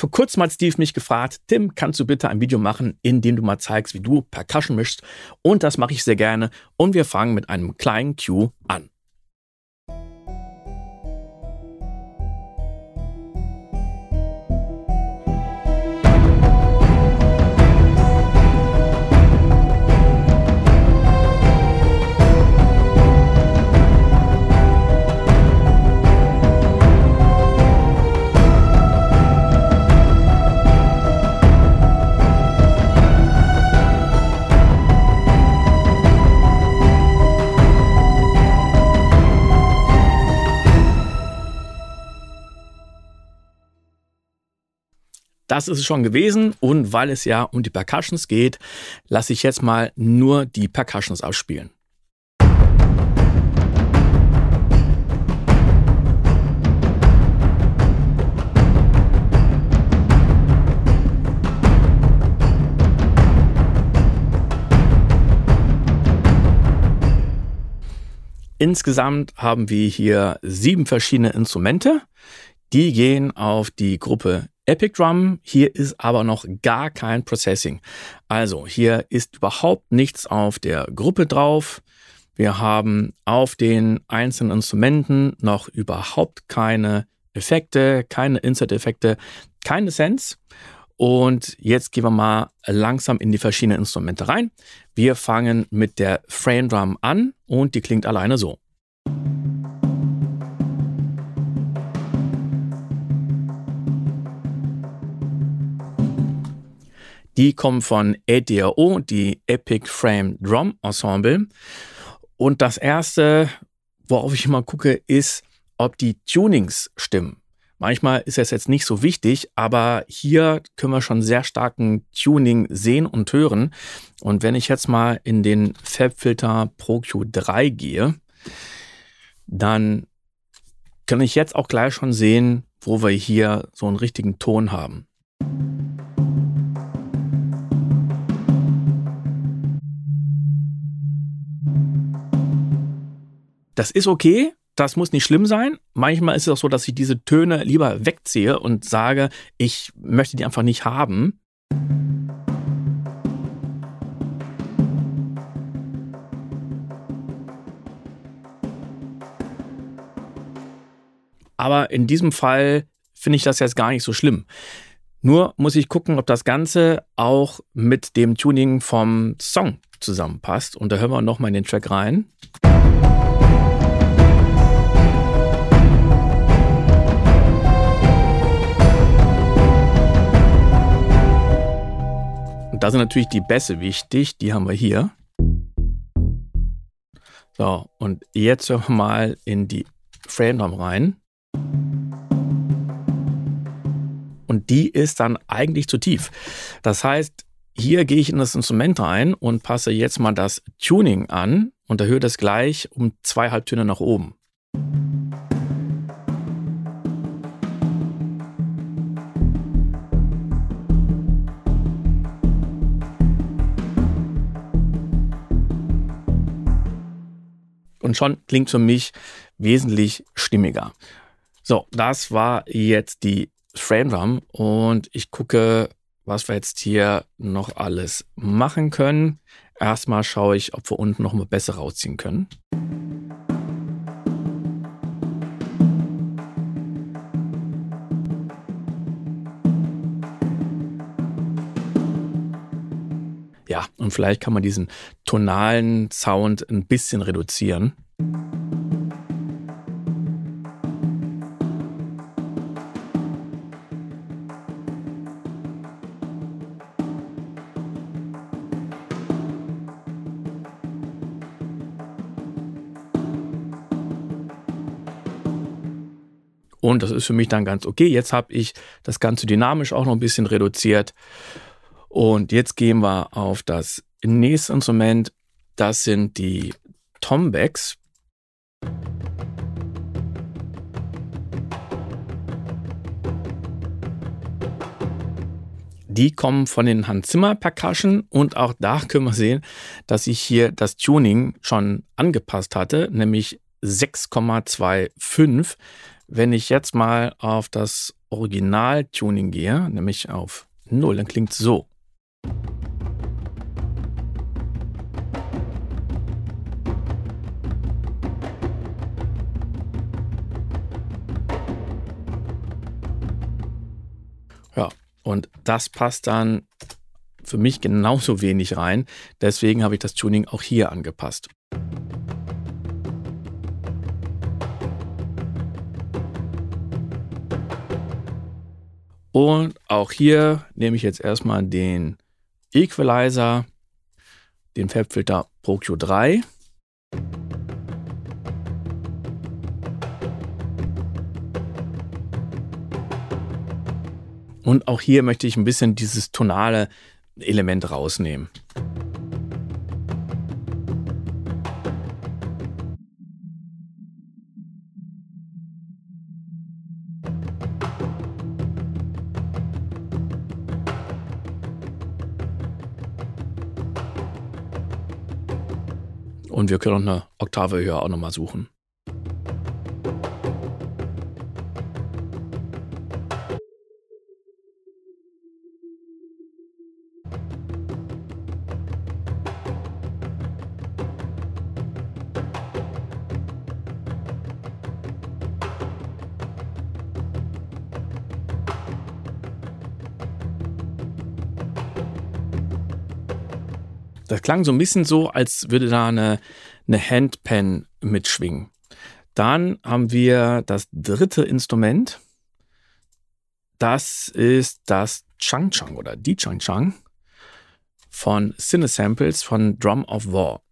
Vor kurzem hat Steve mich gefragt, Tim, kannst du bitte ein Video machen, in dem du mal zeigst, wie du Percussion mischst? Und das mache ich sehr gerne. Und wir fangen mit einem kleinen Cue an. Das ist es schon gewesen und weil es ja um die Percussions geht, lasse ich jetzt mal nur die Percussions ausspielen. Insgesamt haben wir hier sieben verschiedene Instrumente. Die gehen auf die Gruppe Epic Drum. Hier ist aber noch gar kein Processing. Also hier ist überhaupt nichts auf der Gruppe drauf. Wir haben auf den einzelnen Instrumenten noch überhaupt keine Effekte, keine Insert-Effekte, keine Sense. Und jetzt gehen wir mal langsam in die verschiedenen Instrumente rein. Wir fangen mit der Frame Drum an und die klingt alleine so. Die kommen von EDRO, die Epic Frame Drum Ensemble. Und das erste, worauf ich immer gucke, ist, ob die Tunings stimmen. Manchmal ist es jetzt nicht so wichtig, aber hier können wir schon sehr starken Tuning sehen und hören. Und wenn ich jetzt mal in den Fabfilter Pro Q3 gehe, dann kann ich jetzt auch gleich schon sehen, wo wir hier so einen richtigen Ton haben. Das ist okay, das muss nicht schlimm sein. Manchmal ist es auch so, dass ich diese Töne lieber wegziehe und sage, ich möchte die einfach nicht haben. Aber in diesem Fall finde ich das jetzt gar nicht so schlimm. Nur muss ich gucken, ob das Ganze auch mit dem Tuning vom Song zusammenpasst. Und da hören wir nochmal in den Track rein. Da sind natürlich die Bässe wichtig, die haben wir hier. So, und jetzt hören wir mal in die Frame Drum rein. Und die ist dann eigentlich zu tief. Das heißt, hier gehe ich in das Instrument rein und passe jetzt mal das Tuning an und erhöhe das gleich um zwei Halbtöne nach oben. Und schon klingt für mich wesentlich stimmiger. So, das war jetzt die Frame Drum und ich gucke, was wir jetzt hier noch alles machen können. Erstmal schaue ich, ob wir unten noch mal besser rausziehen können. Ja, und vielleicht kann man diesen tonalen Sound ein bisschen reduzieren. Und das ist für mich dann ganz okay. Jetzt habe ich das Ganze dynamisch auch noch ein bisschen reduziert. Und jetzt gehen wir auf das nächste Instrument. Das sind die Tombacks. Die kommen von den Hans Zimmer Percussion und auch da können wir sehen, dass ich hier das Tuning schon angepasst hatte, nämlich 6,25. Wenn ich jetzt mal auf das Original-Tuning gehe, nämlich auf 0, dann klingt es so. Und das passt dann für mich genauso wenig rein. Deswegen habe ich das Tuning auch hier angepasst. Und auch hier nehme ich jetzt erstmal den Equalizer, den Fabfilter ProQ3 Und auch hier möchte ich ein bisschen dieses tonale Element rausnehmen. Und wir können noch eine Oktave höher auch nochmal suchen. Das klang so ein bisschen so, als würde da eine, eine Handpan mitschwingen. Dann haben wir das dritte Instrument. Das ist das Chang Chang oder die Chang Chang von Cinesamples von Drum of War.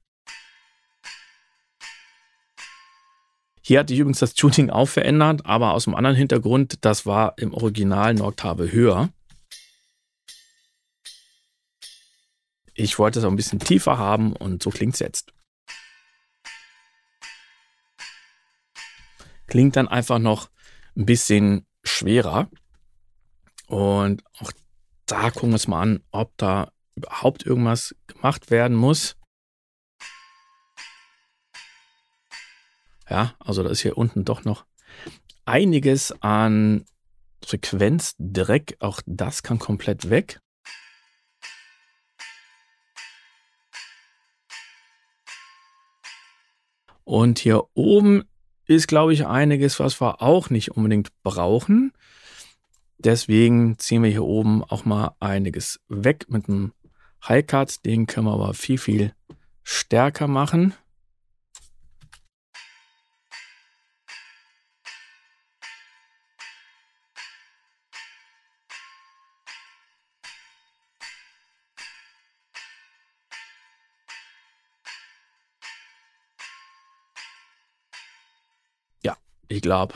Hier hatte ich übrigens das Tuning auch verändert, aber aus einem anderen Hintergrund. Das war im Original eine Oktave höher. Ich wollte es auch ein bisschen tiefer haben und so klingt es jetzt. Klingt dann einfach noch ein bisschen schwerer. Und auch da gucken wir uns mal an, ob da überhaupt irgendwas gemacht werden muss. Ja, also da ist hier unten doch noch einiges an Frequenzdreck. Auch das kann komplett weg. Und hier oben ist, glaube ich, einiges, was wir auch nicht unbedingt brauchen. Deswegen ziehen wir hier oben auch mal einiges weg mit einem High-Cut. Den können wir aber viel, viel stärker machen. Ich glaube,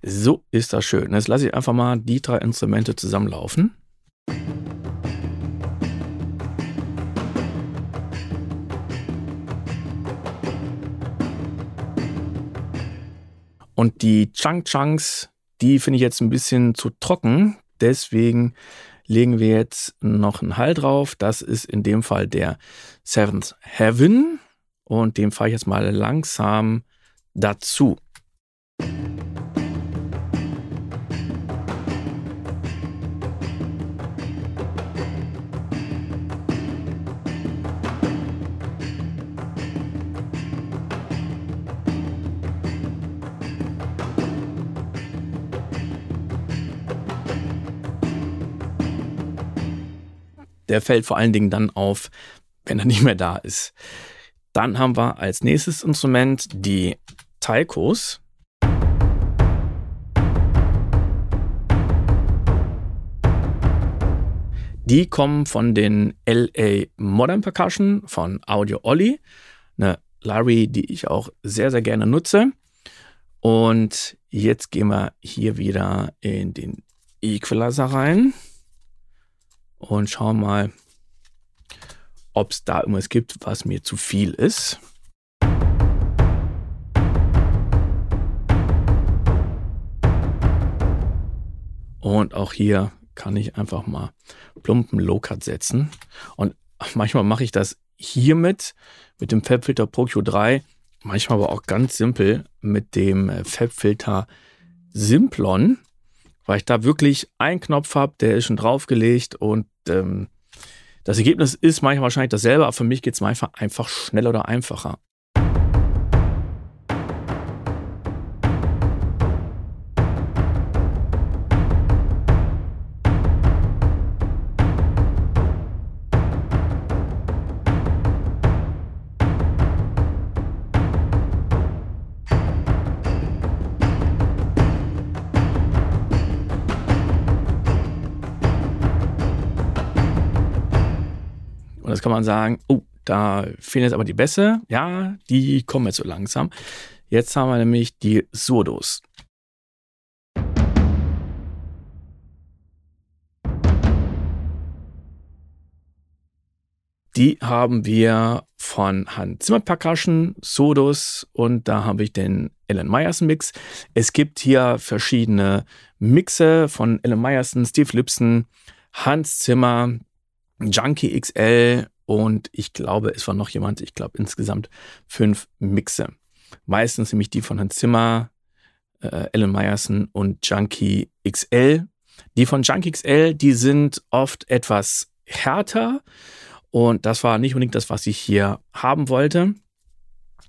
so ist das schön. Jetzt lasse ich einfach mal die drei Instrumente zusammenlaufen. Und die Chunk Chunks, die finde ich jetzt ein bisschen zu trocken. Deswegen legen wir jetzt noch einen Hall drauf. Das ist in dem Fall der Seventh Heaven. Und den fahre ich jetzt mal langsam dazu. Der fällt vor allen Dingen dann auf, wenn er nicht mehr da ist. Dann haben wir als nächstes Instrument die Taikos. Die kommen von den LA Modern Percussion von Audio Olli, eine Larry, die ich auch sehr, sehr gerne nutze. Und jetzt gehen wir hier wieder in den Equalizer rein und schauen mal, ob es da irgendwas gibt, was mir zu viel ist. Und auch hier kann ich einfach mal plumpen Low-Cut setzen. Und manchmal mache ich das hiermit, mit dem Fabfilter Pro Q3, manchmal aber auch ganz simpel mit dem Fabfilter Simplon. Weil ich da wirklich einen Knopf habe, der ist schon draufgelegt und ähm, das Ergebnis ist manchmal wahrscheinlich dasselbe, aber für mich geht es manchmal einfach schneller oder einfacher. Und jetzt kann man sagen, oh, da fehlen jetzt aber die Bässe. Ja, die kommen jetzt so langsam. Jetzt haben wir nämlich die Surdos. Die haben wir von Hans Zimmer Percussion, Sodos und da habe ich den Alan Meyerson Mix. Es gibt hier verschiedene Mixe von Alan Meyerson, Steve Lipson, Hans Zimmer, Junkie XL und ich glaube, es war noch jemand, ich glaube insgesamt fünf Mixe. Meistens nämlich die von Hans Zimmer, äh, Alan Meyerson und Junkie XL. Die von Junkie XL, die sind oft etwas härter und das war nicht unbedingt das, was ich hier haben wollte.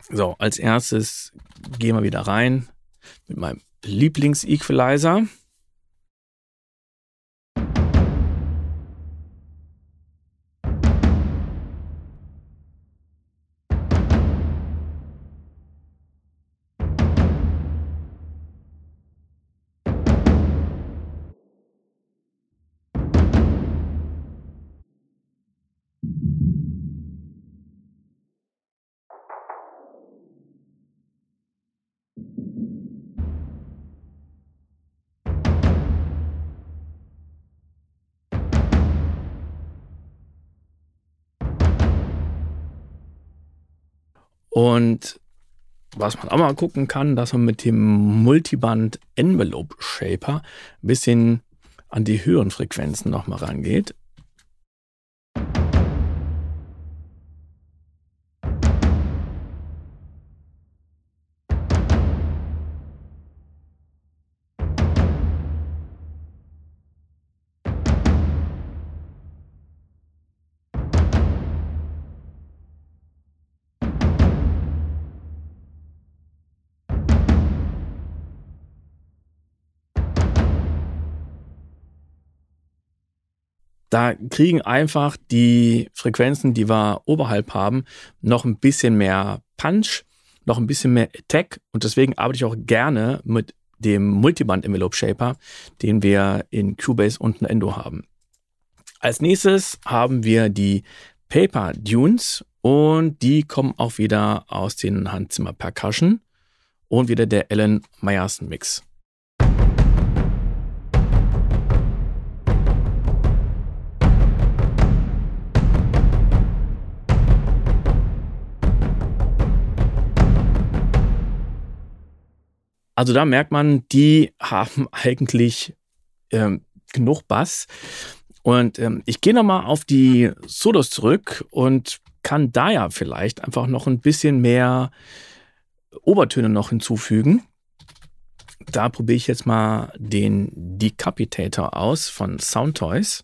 So, als erstes gehen wir wieder rein mit meinem Lieblings-Equalizer. Und was man auch mal gucken kann, dass man mit dem Multiband Envelope Shaper ein bisschen an die höheren Frequenzen nochmal rangeht. Da kriegen einfach die Frequenzen, die wir oberhalb haben, noch ein bisschen mehr Punch, noch ein bisschen mehr Attack. Und deswegen arbeite ich auch gerne mit dem Multiband Envelope Shaper, den wir in Cubase und Endo haben. Als nächstes haben wir die Paper Dunes und die kommen auch wieder aus den Handzimmer Percussion und wieder der Alan Meyerson Mix. Also da merkt man, die haben eigentlich ähm, genug Bass. Und ähm, ich gehe nochmal auf die Solos zurück und kann da ja vielleicht einfach noch ein bisschen mehr Obertöne noch hinzufügen. Da probiere ich jetzt mal den Decapitator aus von Soundtoys.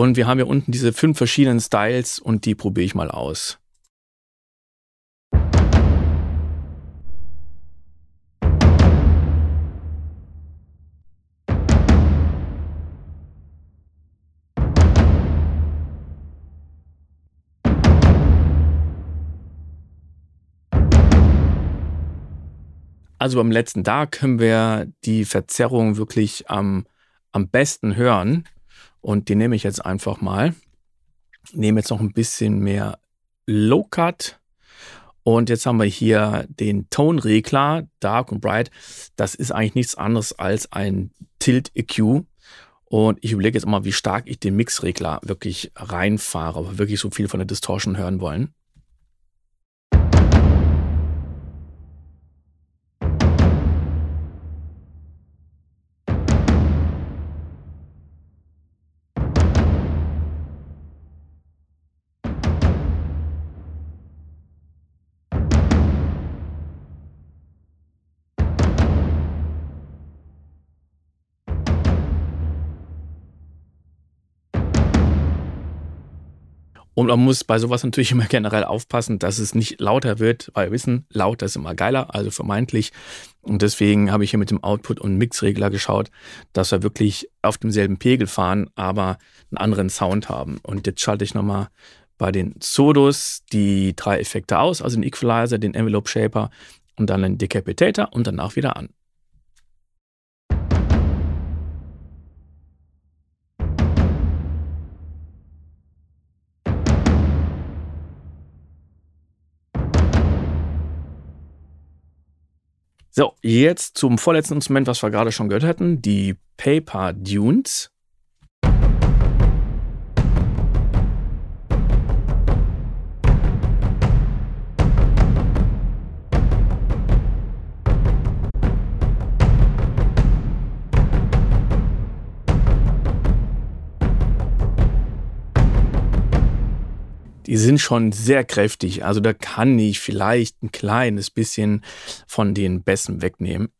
Und wir haben hier unten diese fünf verschiedenen Styles und die probiere ich mal aus. Also beim letzten, da können wir die Verzerrung wirklich am, am besten hören. Und die nehme ich jetzt einfach mal. Nehme jetzt noch ein bisschen mehr Low Cut. Und jetzt haben wir hier den Tone-Regler, Dark und Bright. Das ist eigentlich nichts anderes als ein Tilt EQ. Und ich überlege jetzt mal, wie stark ich den Mix-Regler wirklich reinfahre, ob wir wirklich so viel von der Distortion hören wollen. Und man muss bei sowas natürlich immer generell aufpassen, dass es nicht lauter wird, weil wir wissen, lauter ist immer geiler, also vermeintlich. Und deswegen habe ich hier mit dem Output- und Mixregler geschaut, dass wir wirklich auf demselben Pegel fahren, aber einen anderen Sound haben. Und jetzt schalte ich nochmal bei den Sodos die drei Effekte aus, also den Equalizer, den Envelope Shaper und dann den Decapitator und danach wieder an. So, jetzt zum vorletzten Instrument, was wir gerade schon gehört hatten, die Paper Dunes. Die sind schon sehr kräftig. Also da kann ich vielleicht ein kleines bisschen von den Bässen wegnehmen.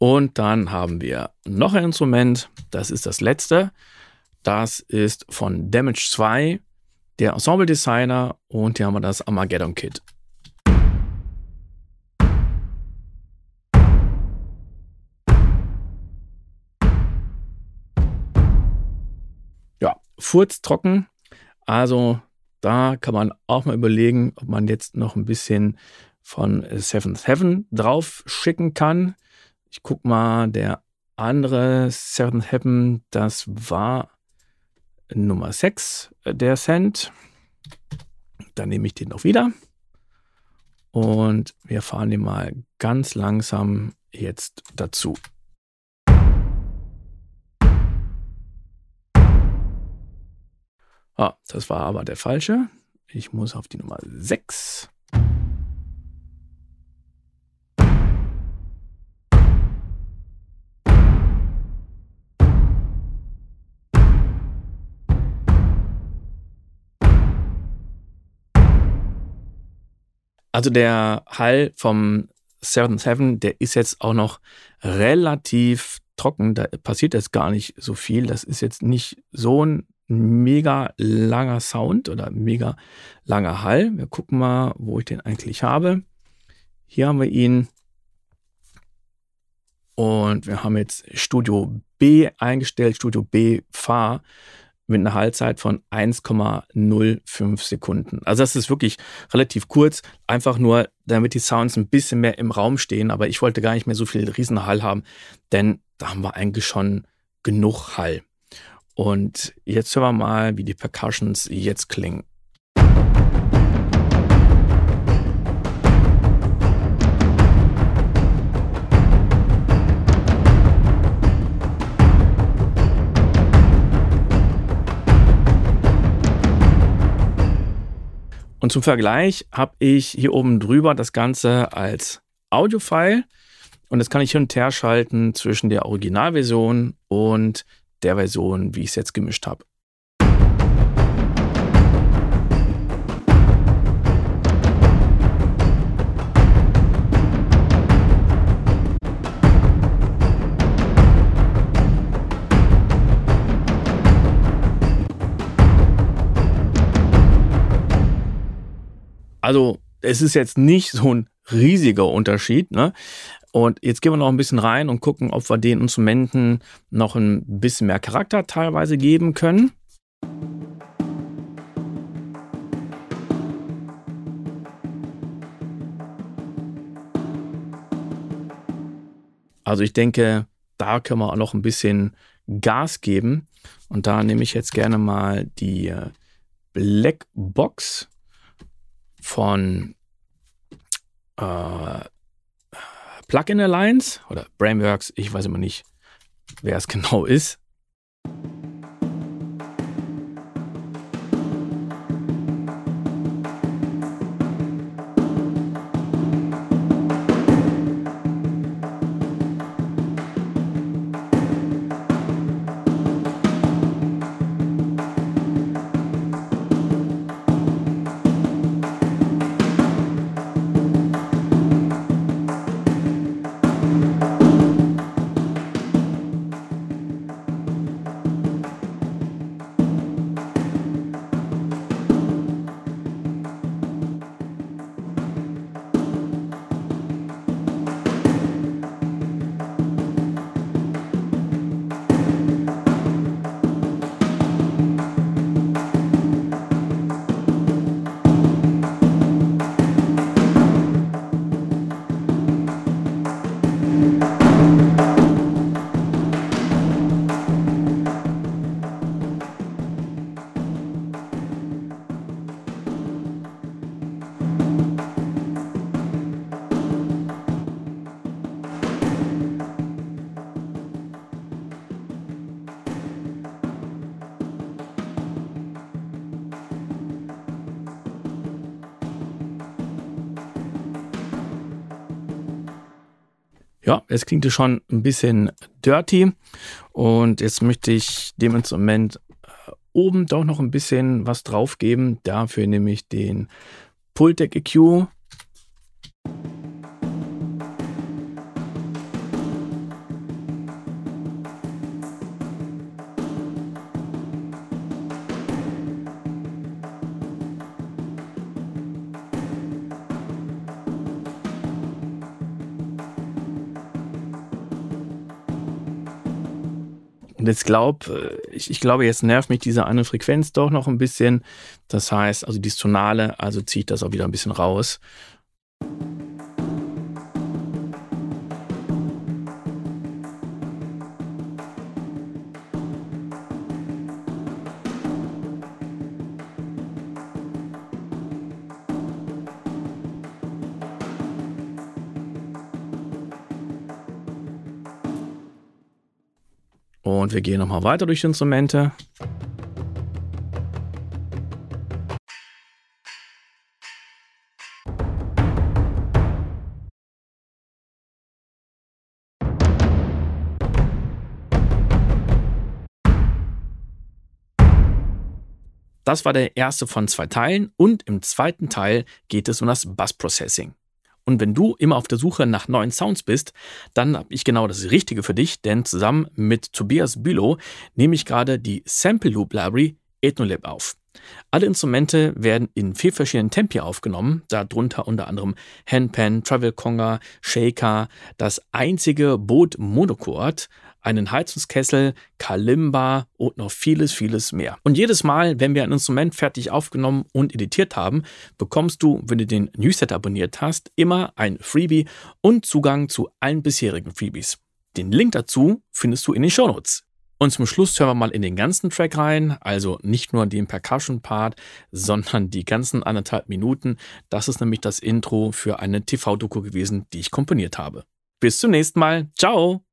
Und dann haben wir noch ein Instrument, das ist das letzte. Das ist von Damage 2, der Ensemble Designer und hier haben wir das Armageddon Kit. Ja, furztrocken. Also da kann man auch mal überlegen, ob man jetzt noch ein bisschen von Seventh Heaven drauf schicken kann. Ich guck mal, der andere Heaven, das war Nummer 6, äh, der Cent. Dann nehme ich den noch wieder. Und wir fahren den mal ganz langsam jetzt dazu. Ah, das war aber der falsche. Ich muss auf die Nummer 6. Also der Hall vom Seven Seven, der ist jetzt auch noch relativ trocken. Da passiert jetzt gar nicht so viel. Das ist jetzt nicht so ein mega langer Sound oder mega langer Hall. Wir gucken mal, wo ich den eigentlich habe. Hier haben wir ihn. Und wir haben jetzt Studio B eingestellt, Studio B Fahr mit einer Haltzeit von 1,05 Sekunden. Also das ist wirklich relativ kurz, einfach nur, damit die Sounds ein bisschen mehr im Raum stehen. Aber ich wollte gar nicht mehr so viel Riesenhall haben, denn da haben wir eigentlich schon genug Hall. Und jetzt hören wir mal, wie die Percussions jetzt klingen. Und zum Vergleich habe ich hier oben drüber das Ganze als Audiofile und das kann ich hin und her schalten zwischen der Originalversion und der Version, wie ich es jetzt gemischt habe. Also es ist jetzt nicht so ein riesiger Unterschied. Ne? Und jetzt gehen wir noch ein bisschen rein und gucken, ob wir den Instrumenten noch ein bisschen mehr Charakter teilweise geben können. Also ich denke, da können wir auch noch ein bisschen Gas geben. Und da nehme ich jetzt gerne mal die äh, Black Box von äh, Plugin Alliance oder Brainworks, ich weiß immer nicht, wer es genau ist. Es klingt schon ein bisschen dirty und jetzt möchte ich dem Instrument äh, oben doch noch ein bisschen was drauf geben. Dafür nehme ich den Pultec EQ jetzt glaub, äh, ich, ich glaube, jetzt nervt mich diese eine Frequenz doch noch ein bisschen. Das heißt, also dieses Tonale, also ziehe ich das auch wieder ein bisschen raus. Und wir gehen nochmal weiter durch die Instrumente. Das war der erste von zwei Teilen und im zweiten Teil geht es um das Bus Processing. Und wenn du immer auf der Suche nach neuen Sounds bist, dann habe ich genau das Richtige für dich, denn zusammen mit Tobias Bülow nehme ich gerade die Sample Loop Library Ethnolab auf. Alle Instrumente werden in vier verschiedenen Tempi aufgenommen, darunter unter anderem Handpan, Travel Conga, Shaker, das einzige Boot Monochord, einen Heizungskessel, Kalimba und noch vieles, vieles mehr. Und jedes Mal, wenn wir ein Instrument fertig aufgenommen und editiert haben, bekommst du, wenn du den Newsletter abonniert hast, immer ein Freebie und Zugang zu allen bisherigen Freebies. Den Link dazu findest du in den Shownotes. Und zum Schluss hören wir mal in den ganzen Track rein, also nicht nur den Percussion-Part, sondern die ganzen anderthalb Minuten. Das ist nämlich das Intro für eine TV-Doku gewesen, die ich komponiert habe. Bis zum nächsten Mal. Ciao!